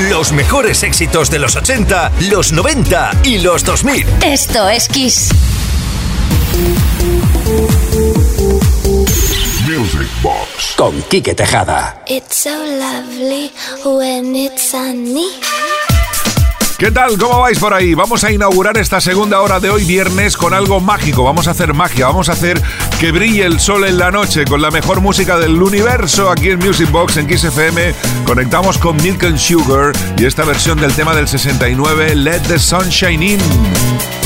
Los mejores éxitos de los 80, los 90 y los 2000. Esto es Kiss. Music Box. Con Quique Tejada. It's so lovely when it's sunny. ¿Qué tal? ¿Cómo vais por ahí? Vamos a inaugurar esta segunda hora de hoy viernes con algo mágico. Vamos a hacer magia, vamos a hacer que brille el sol en la noche con la mejor música del universo aquí en Music Box en Kiss FM. Conectamos con Milk and Sugar y esta versión del tema del 69, Let the Sunshine In.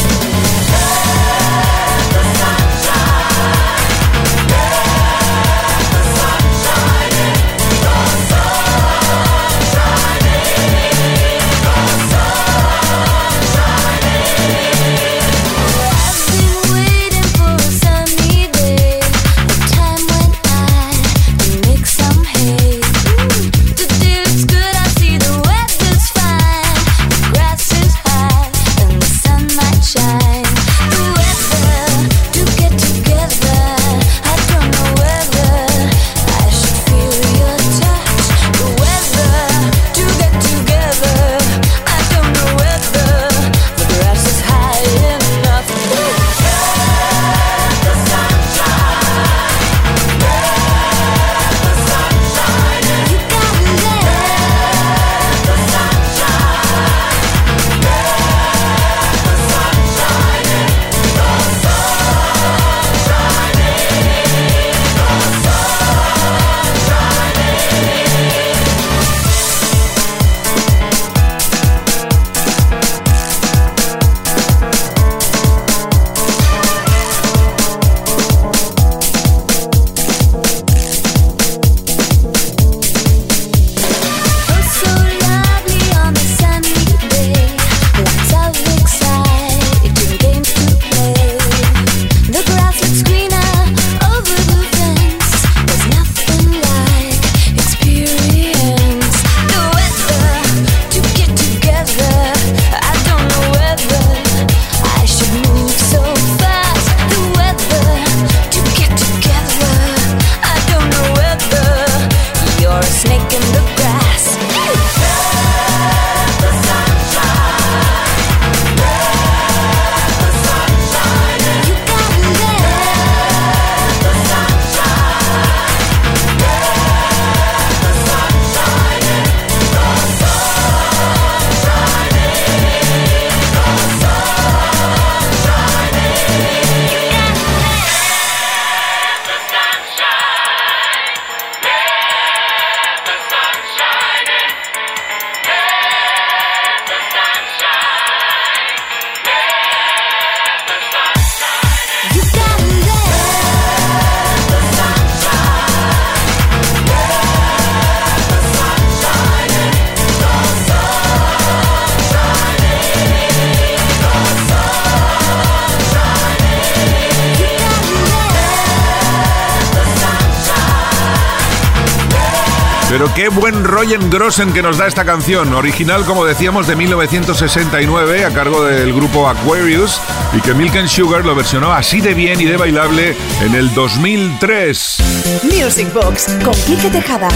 Pero qué buen Royen Grossen que nos da esta canción, original como decíamos de 1969 a cargo del grupo Aquarius y que Milk Sugar lo versionó así de bien y de bailable en el 2003. Music Box con Quique Tejada.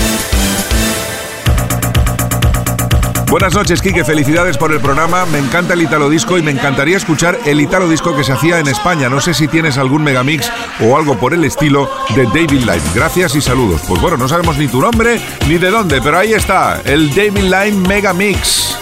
Buenas noches, Kike. Felicidades por el programa. Me encanta el Italo Disco y me encantaría escuchar el Italo Disco que se hacía en España. No sé si tienes algún megamix o algo por el estilo de David Line. Gracias y saludos. Pues bueno, no sabemos ni tu nombre ni de dónde, pero ahí está, el David Line Megamix.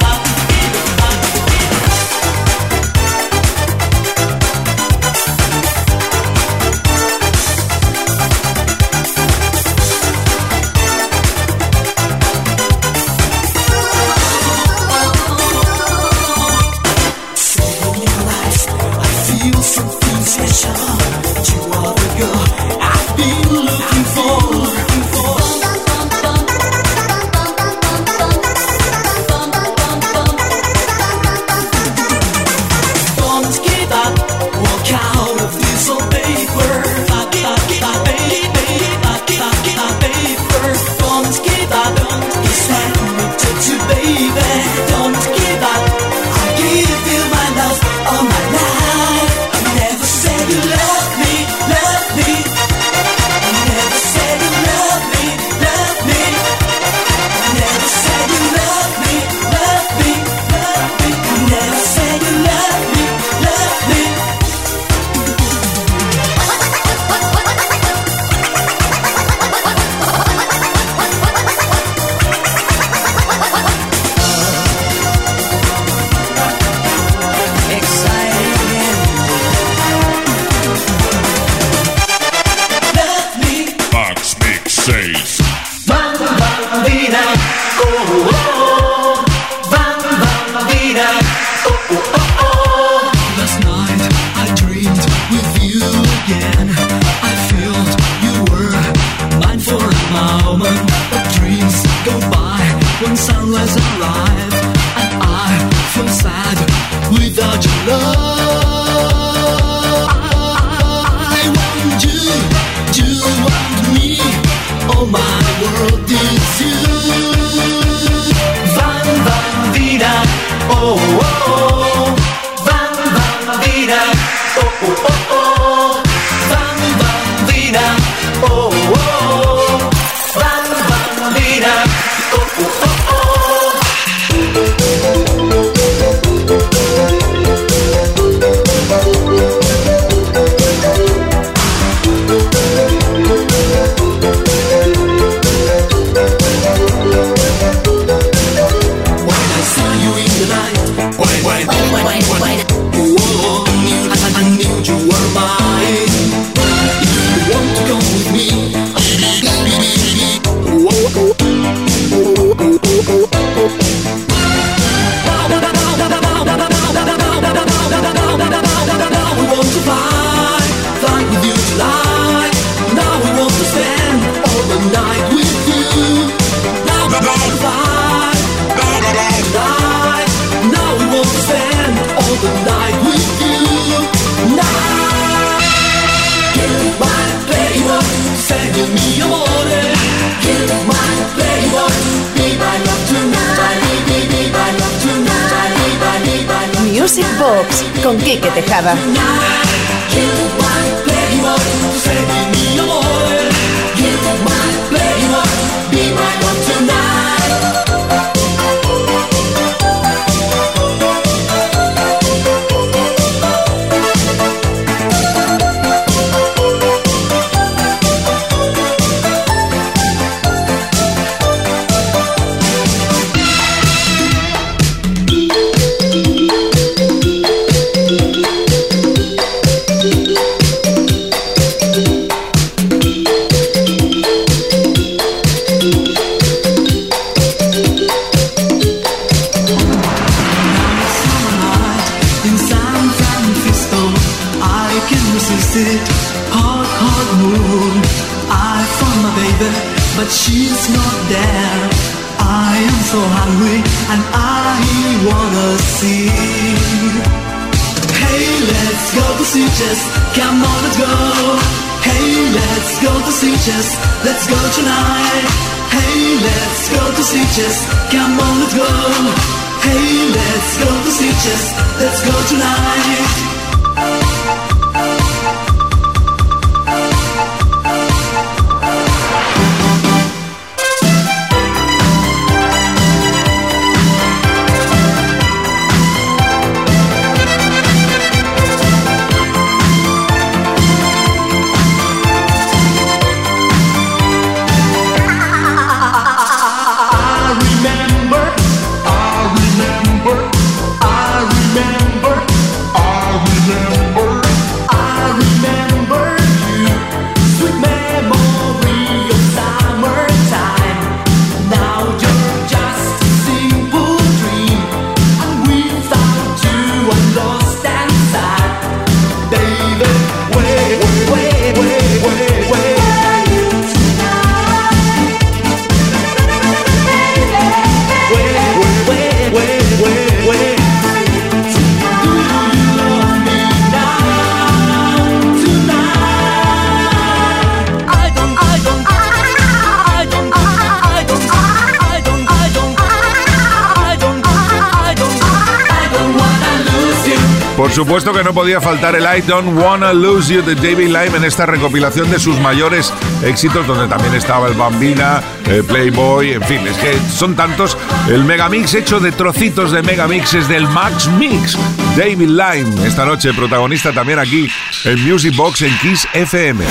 Por supuesto que no podía faltar el I Don't Wanna Lose You de David Lime en esta recopilación de sus mayores éxitos, donde también estaba el Bambina, el Playboy, en fin, es que son tantos. El megamix hecho de trocitos de megamixes del Max Mix. David Lime, esta noche protagonista también aquí en Music Box en Kiss FM.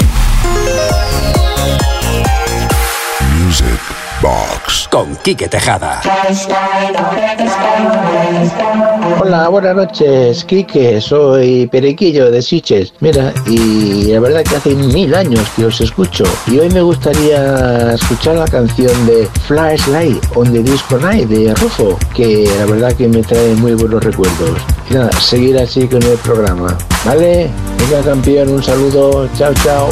Music Box con Quique Tejada. Hola, buenas noches, Quique. Soy Perequillo de Siches. Mira, y la verdad que hace mil años que os escucho. Y hoy me gustaría escuchar la canción de Flashlight on the Disco Night de Rufo, que la verdad que me trae muy buenos recuerdos. Y nada, seguir así con el programa. ¿Vale? Venga, campeón, un saludo. Chao, chao.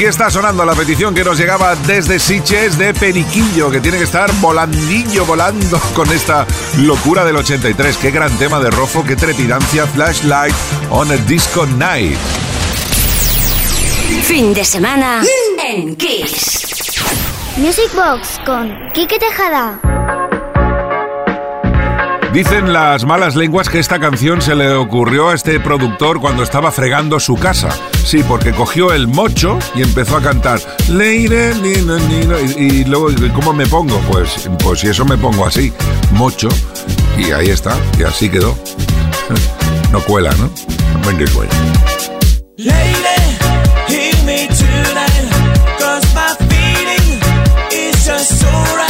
Aquí está sonando la petición que nos llegaba desde Siches de Periquillo, que tiene que estar volandillo, volando con esta locura del 83. Qué gran tema de Rofo, qué trepidancia, Flashlight on a Disco Night. Fin de semana en Kiss. Music Box con Kike Tejada. Dicen las malas lenguas que esta canción se le ocurrió a este productor cuando estaba fregando su casa. Sí, porque cogió el mocho y empezó a cantar. Leire, nino, nino, y, y luego, ¿cómo me pongo? Pues, pues si eso me pongo así, mocho. Y ahí está, y así quedó. No cuela, ¿no? No me cuela. Lady, me cause my feeling is just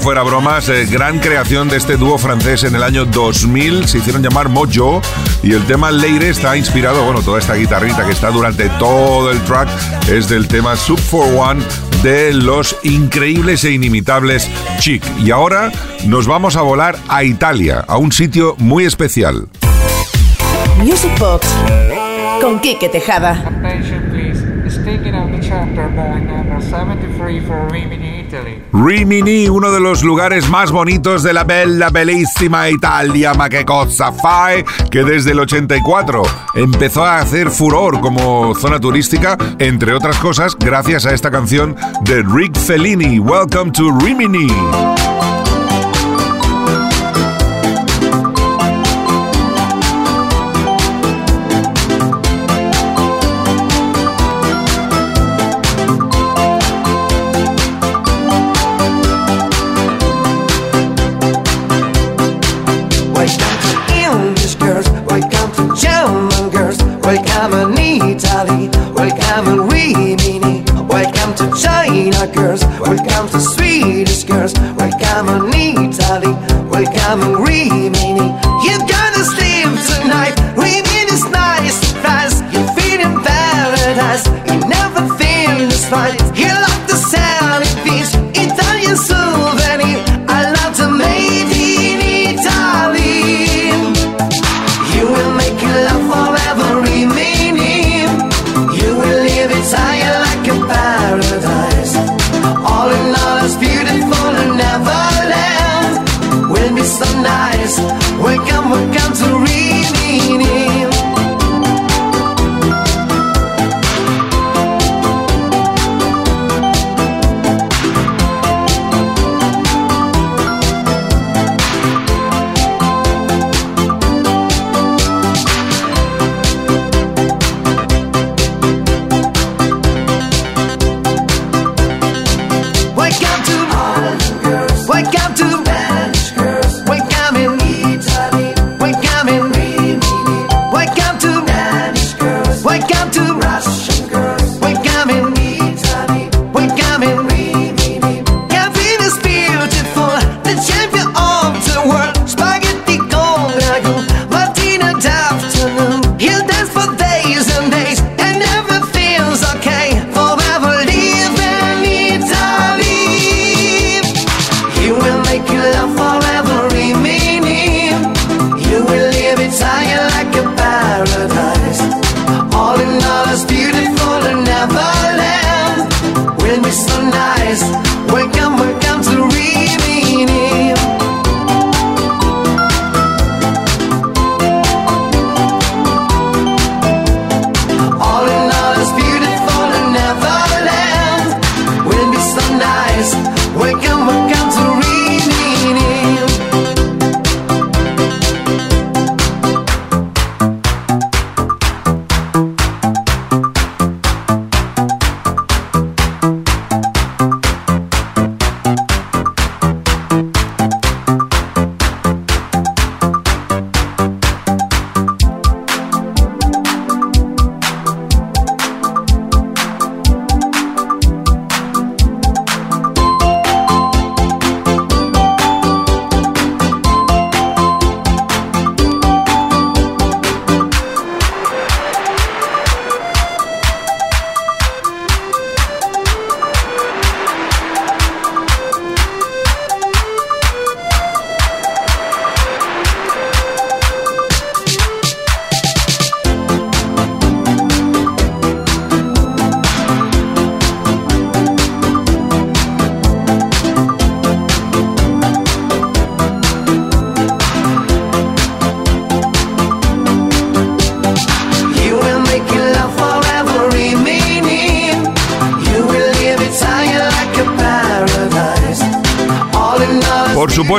Fuera bromas, eh, gran creación de este dúo francés en el año 2000, se hicieron llamar Mojo y el tema Leire está inspirado, bueno, toda esta guitarrita que está durante todo el track es del tema Sub for One de los increíbles e inimitables Chic. Y ahora nos vamos a volar a Italia, a un sitio muy especial. Music Box con Quique Tejada. Chapter by number 73 for Rimini, Italy. Uno de los lugares más bonitos de la bella, bellísima Italia, ma che cosa fai, que desde el 84 empezó a hacer furor como zona turística, entre otras cosas, gracias a esta canción de Rick Fellini, Welcome to Rimini. Welcome in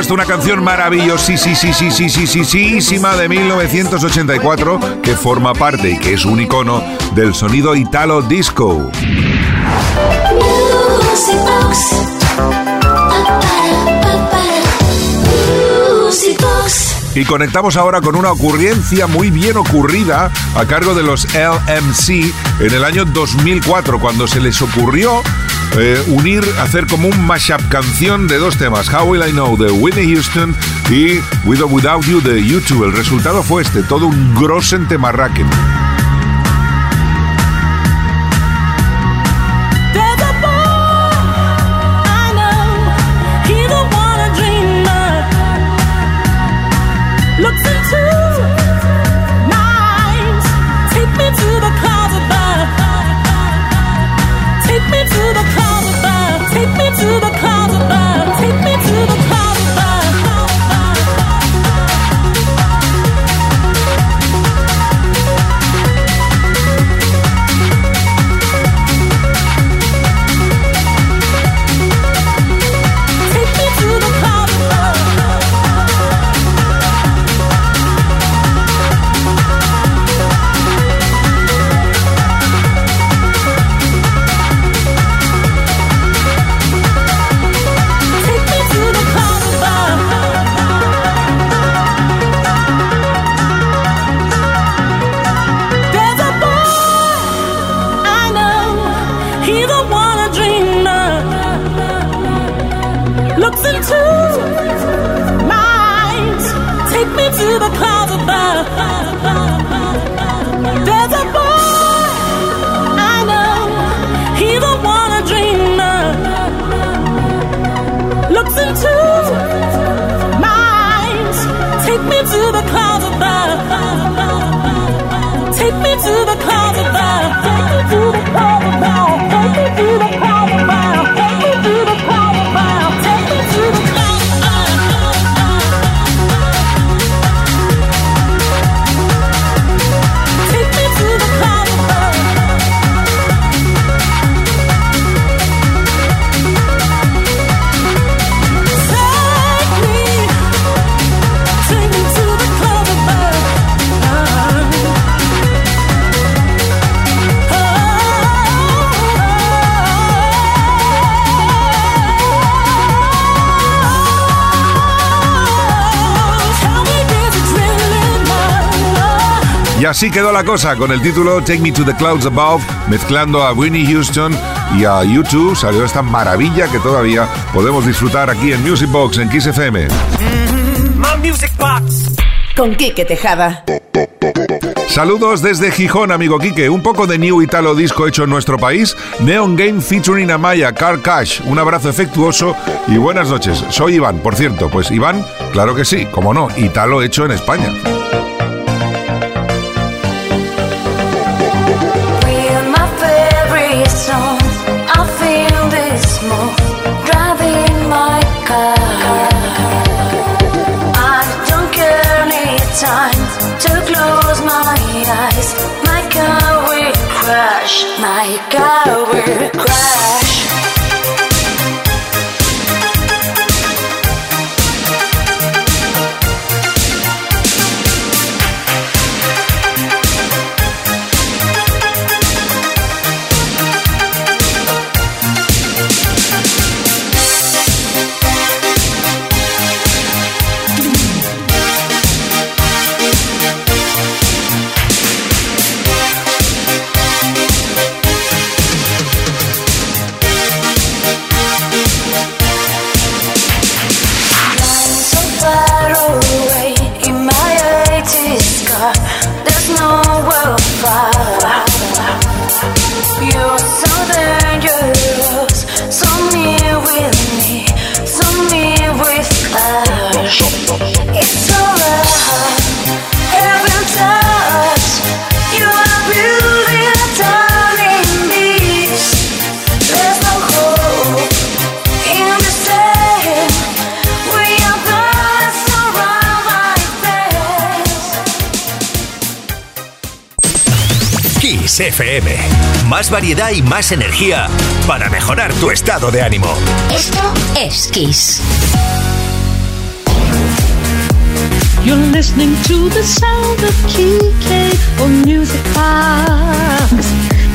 una canción maravillosísima de 1984 que forma parte y que es un icono del sonido italo disco. Y conectamos ahora con una ocurrencia muy bien ocurrida a cargo de los LMC en el año 2004, cuando se les ocurrió eh, unir, hacer como un mashup canción de dos temas, How Will I Know de Whitney Houston y With or Without You de YouTube. El resultado fue este, todo un grosen temarraken. Y así quedó la cosa con el título Take Me to the Clouds Above, mezclando a Winnie Houston y a YouTube. Salió esta maravilla que todavía podemos disfrutar aquí en Music Box en Kiss FM. My music box. Con Quique Tejada. Saludos desde Gijón, amigo Quique. Un poco de new italo disco hecho en nuestro país. Neon Game featuring Amaya, Car Cash. Un abrazo efectuoso y buenas noches. Soy Iván, por cierto. Pues Iván, claro que sí, como no, italo hecho en España. My car will crash. FM. Más variedad y más energía para mejorar tu estado de ánimo. Esto es Kiss. You're listening to the sound of Kike on Music Box.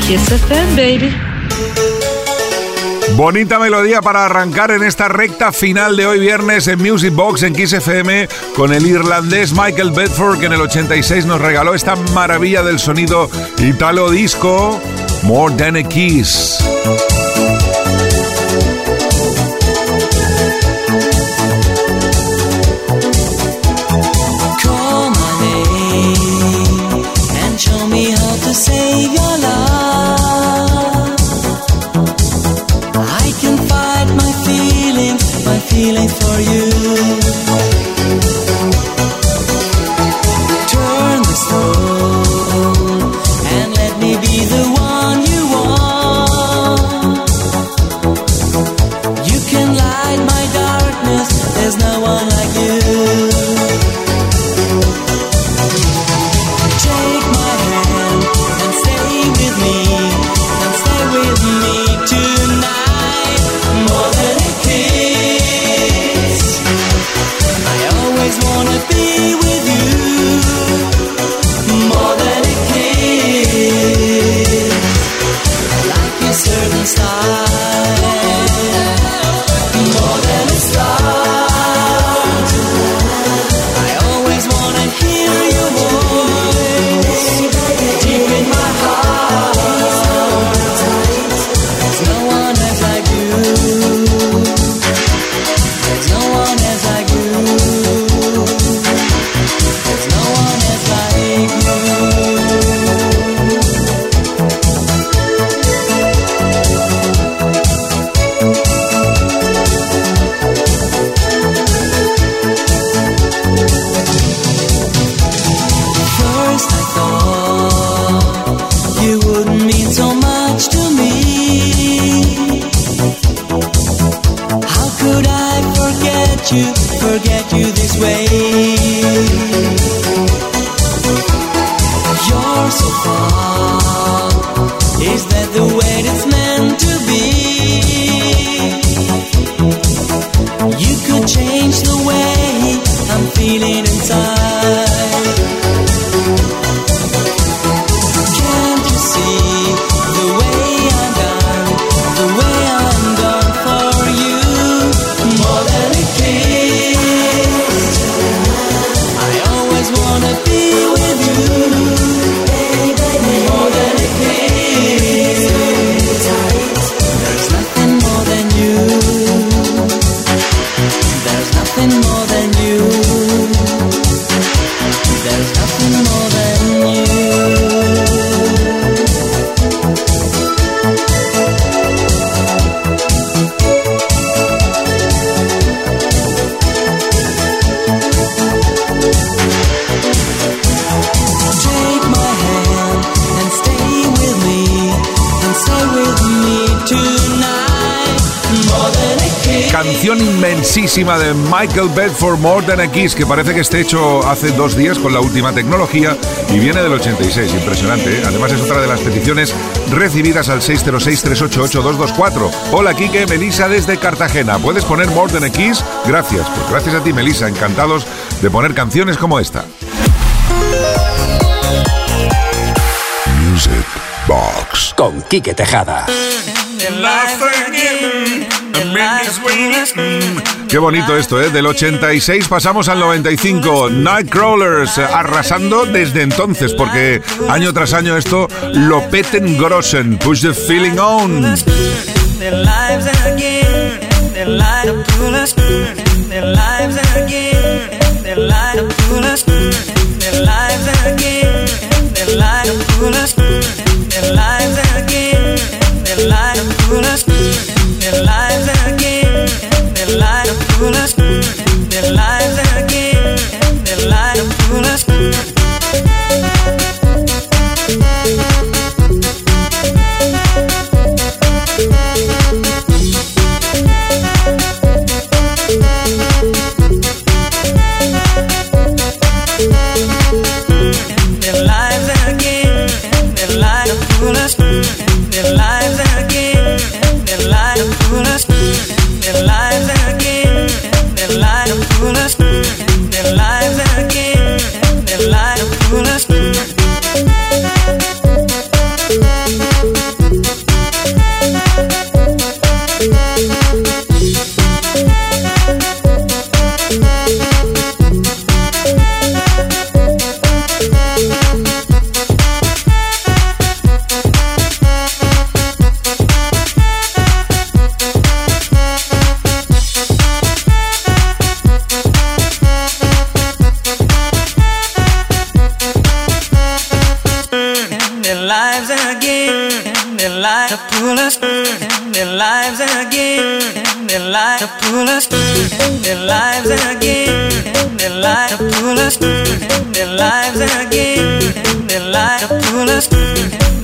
Kiss FM, baby. Bonita melodía para arrancar en esta recta final de hoy viernes en Music Box en Kiss FM con el irlandés Michael Bedford que en el 86 nos regaló esta maravilla del sonido italo disco More Than a Kiss. De Michael Bedford More Than a Kiss que parece que esté hecho hace dos días con la última tecnología y viene del 86, impresionante. ¿eh? Además es otra de las peticiones recibidas al 606-388-224. Hola Kike, Melisa desde Cartagena. ¿Puedes poner More Than a Kiss? Gracias, pues gracias a ti Melisa, encantados de poner canciones como esta. Music Box. Con Quique Tejada. Qué bonito esto, ¿eh? Del 86 pasamos al 95. Nightcrawlers arrasando desde entonces, porque año tras año esto lo peten grossen. Push the feeling on. Their lives again, their light. their lives again, their lives are full of their lives again, their lives are full of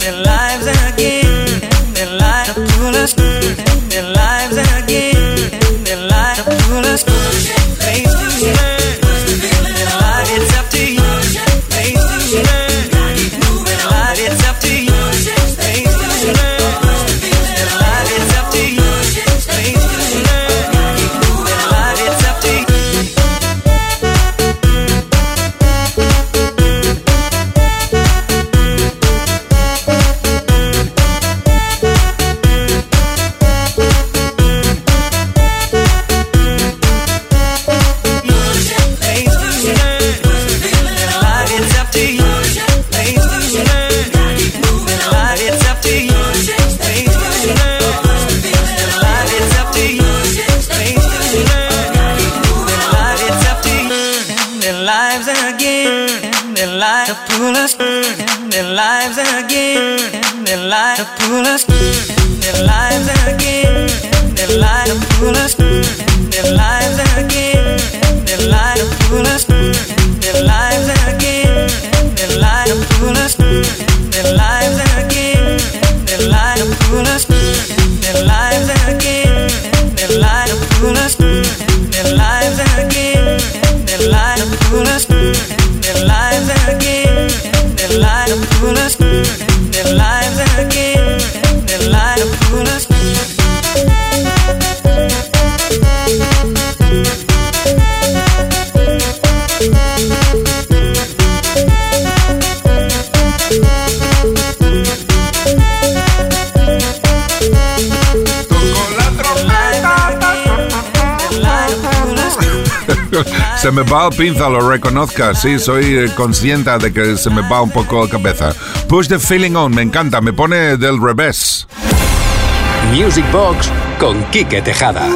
Se me va el pinza, lo reconozca. Sí, soy eh, consciente de que se me va un poco la cabeza. Push the feeling on, me encanta, me pone del revés. Music Box con Quique Tejada.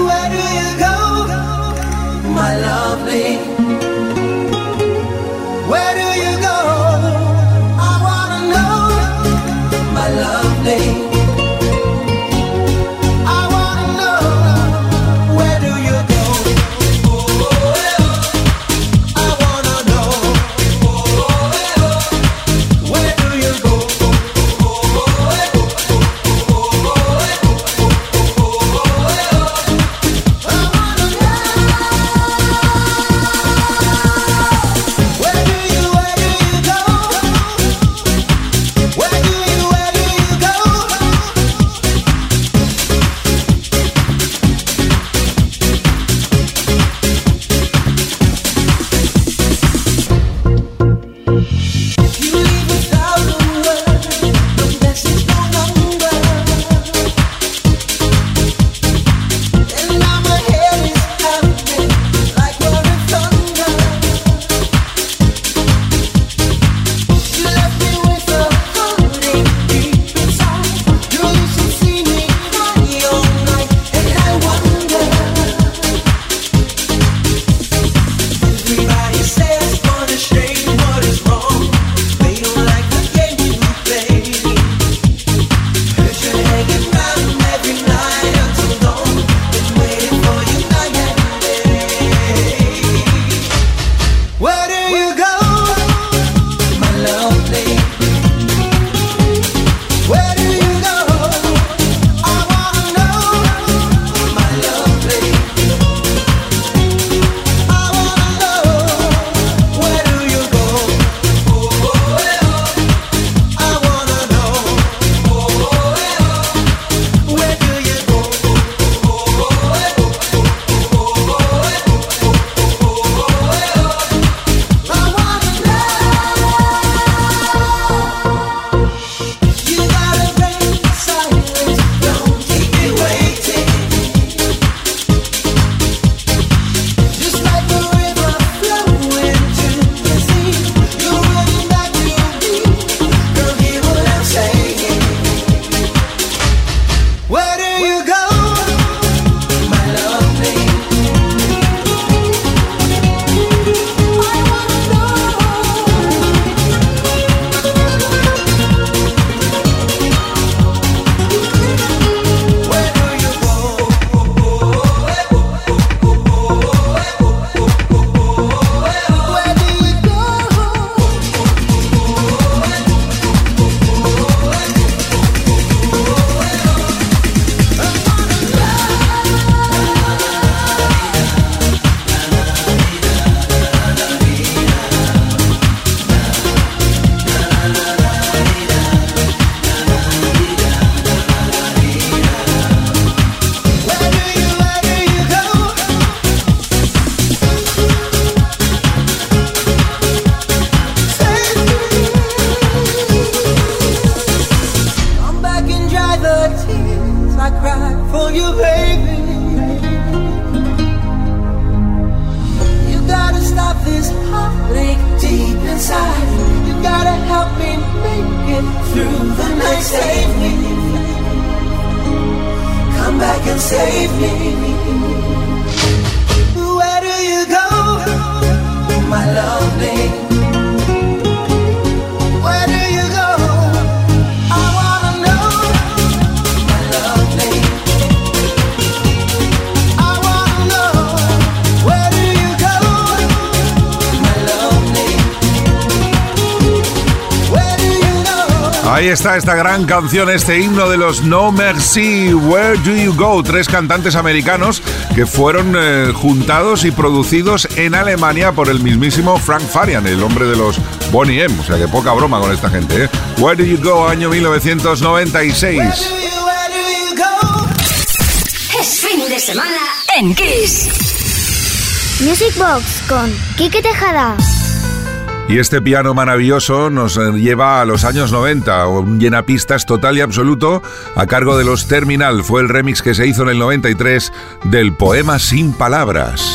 Está esta gran canción, este himno de los No Mercy, Where Do You Go? Tres cantantes americanos que fueron eh, juntados y producidos en Alemania por el mismísimo Frank Farian, el hombre de los Bonnie M. O sea que poca broma con esta gente, ¿eh? Where Do You Go? Año 1996. Where do you go? Es fin de semana en Kiss. Music Box con Quique Tejada. Y este piano maravilloso nos eh, lleva a los años 90, un llenapistas total y absoluto a cargo de los Terminal. Fue el remix que se hizo en el 93 del poema Sin Palabras.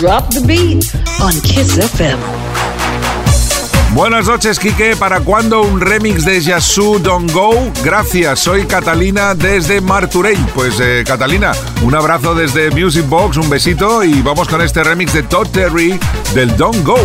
Drop the beat on Kiss FM. Buenas noches, Quique. ¿Para cuándo un remix de Yasu Don't Go? Gracias, soy Catalina desde Marturell. Pues eh, Catalina, un abrazo desde Music Box, un besito y vamos con este remix de Todd Terry del Don't Go.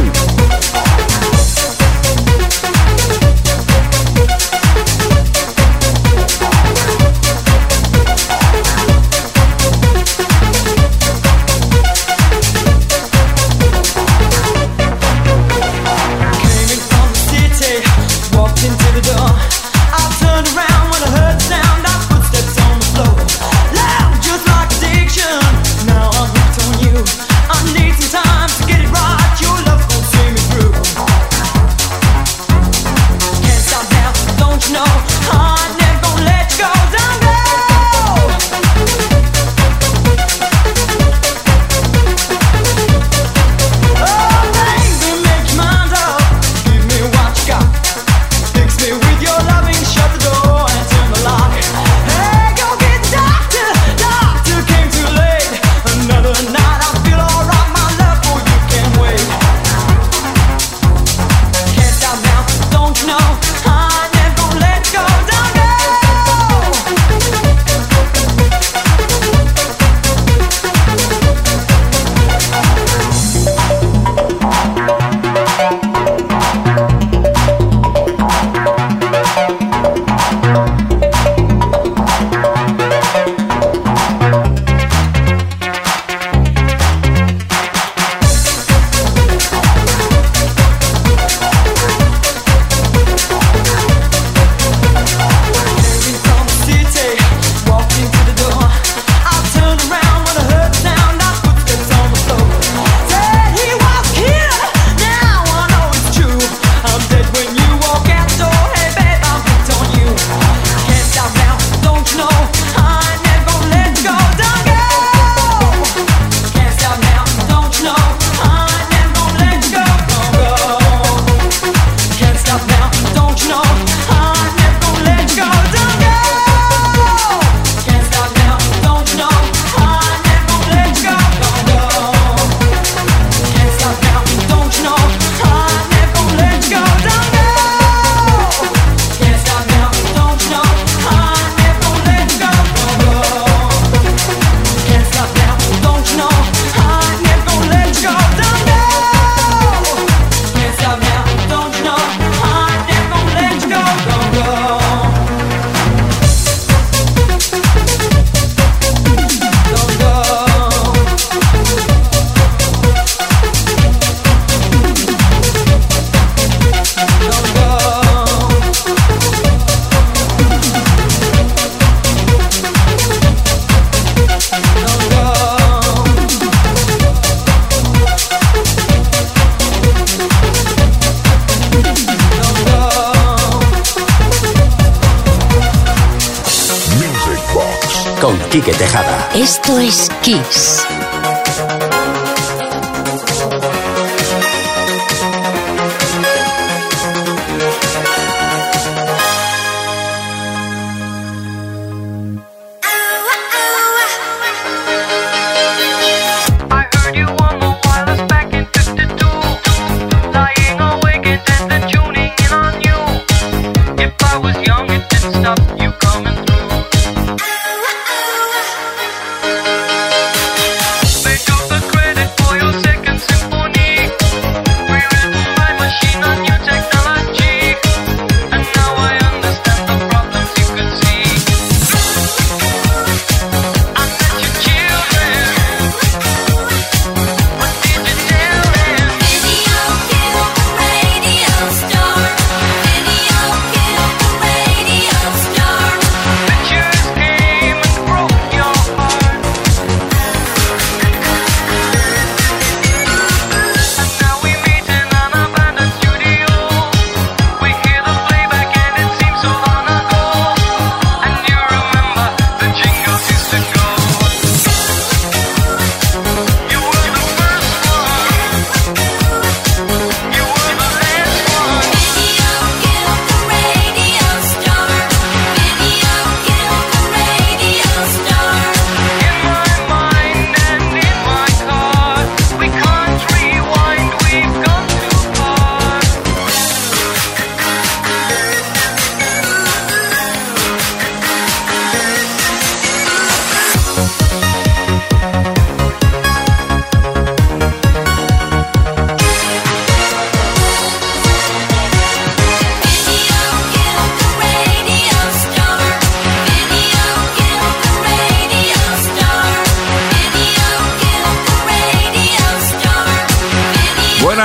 Kiss.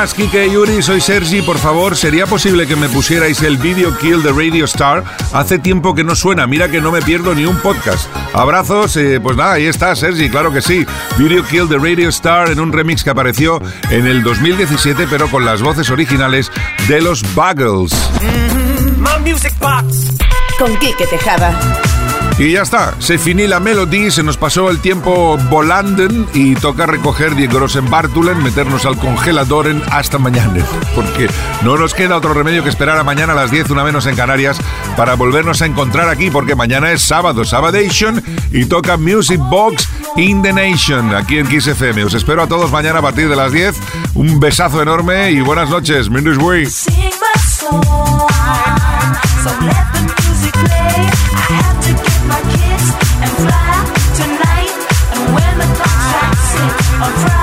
Buenas, Kike y Yuri, soy Sergi. Por favor, ¿sería posible que me pusierais el video Kill the Radio Star? Hace tiempo que no suena, mira que no me pierdo ni un podcast. Abrazos, eh, pues nada, ahí está Sergi, claro que sí. Video Kill the Radio Star en un remix que apareció en el 2017, pero con las voces originales de los Buggles. Music Box. Con Kike Tejada. Y ya está, se finí la melodía, se nos pasó el tiempo volando y toca recoger Die Grossen Bartulen, meternos al congelador en hasta mañana, porque no nos queda otro remedio que esperar a mañana a las 10, una menos en Canarias, para volvernos a encontrar aquí, porque mañana es sábado, Sabadation, y toca Music Box in the Nation, aquí en Kiss FM. Os espero a todos mañana a partir de las 10. Un besazo enorme y buenas noches. Mindus Way. my kids and fly tonight. And when the clock strikes six on Friday.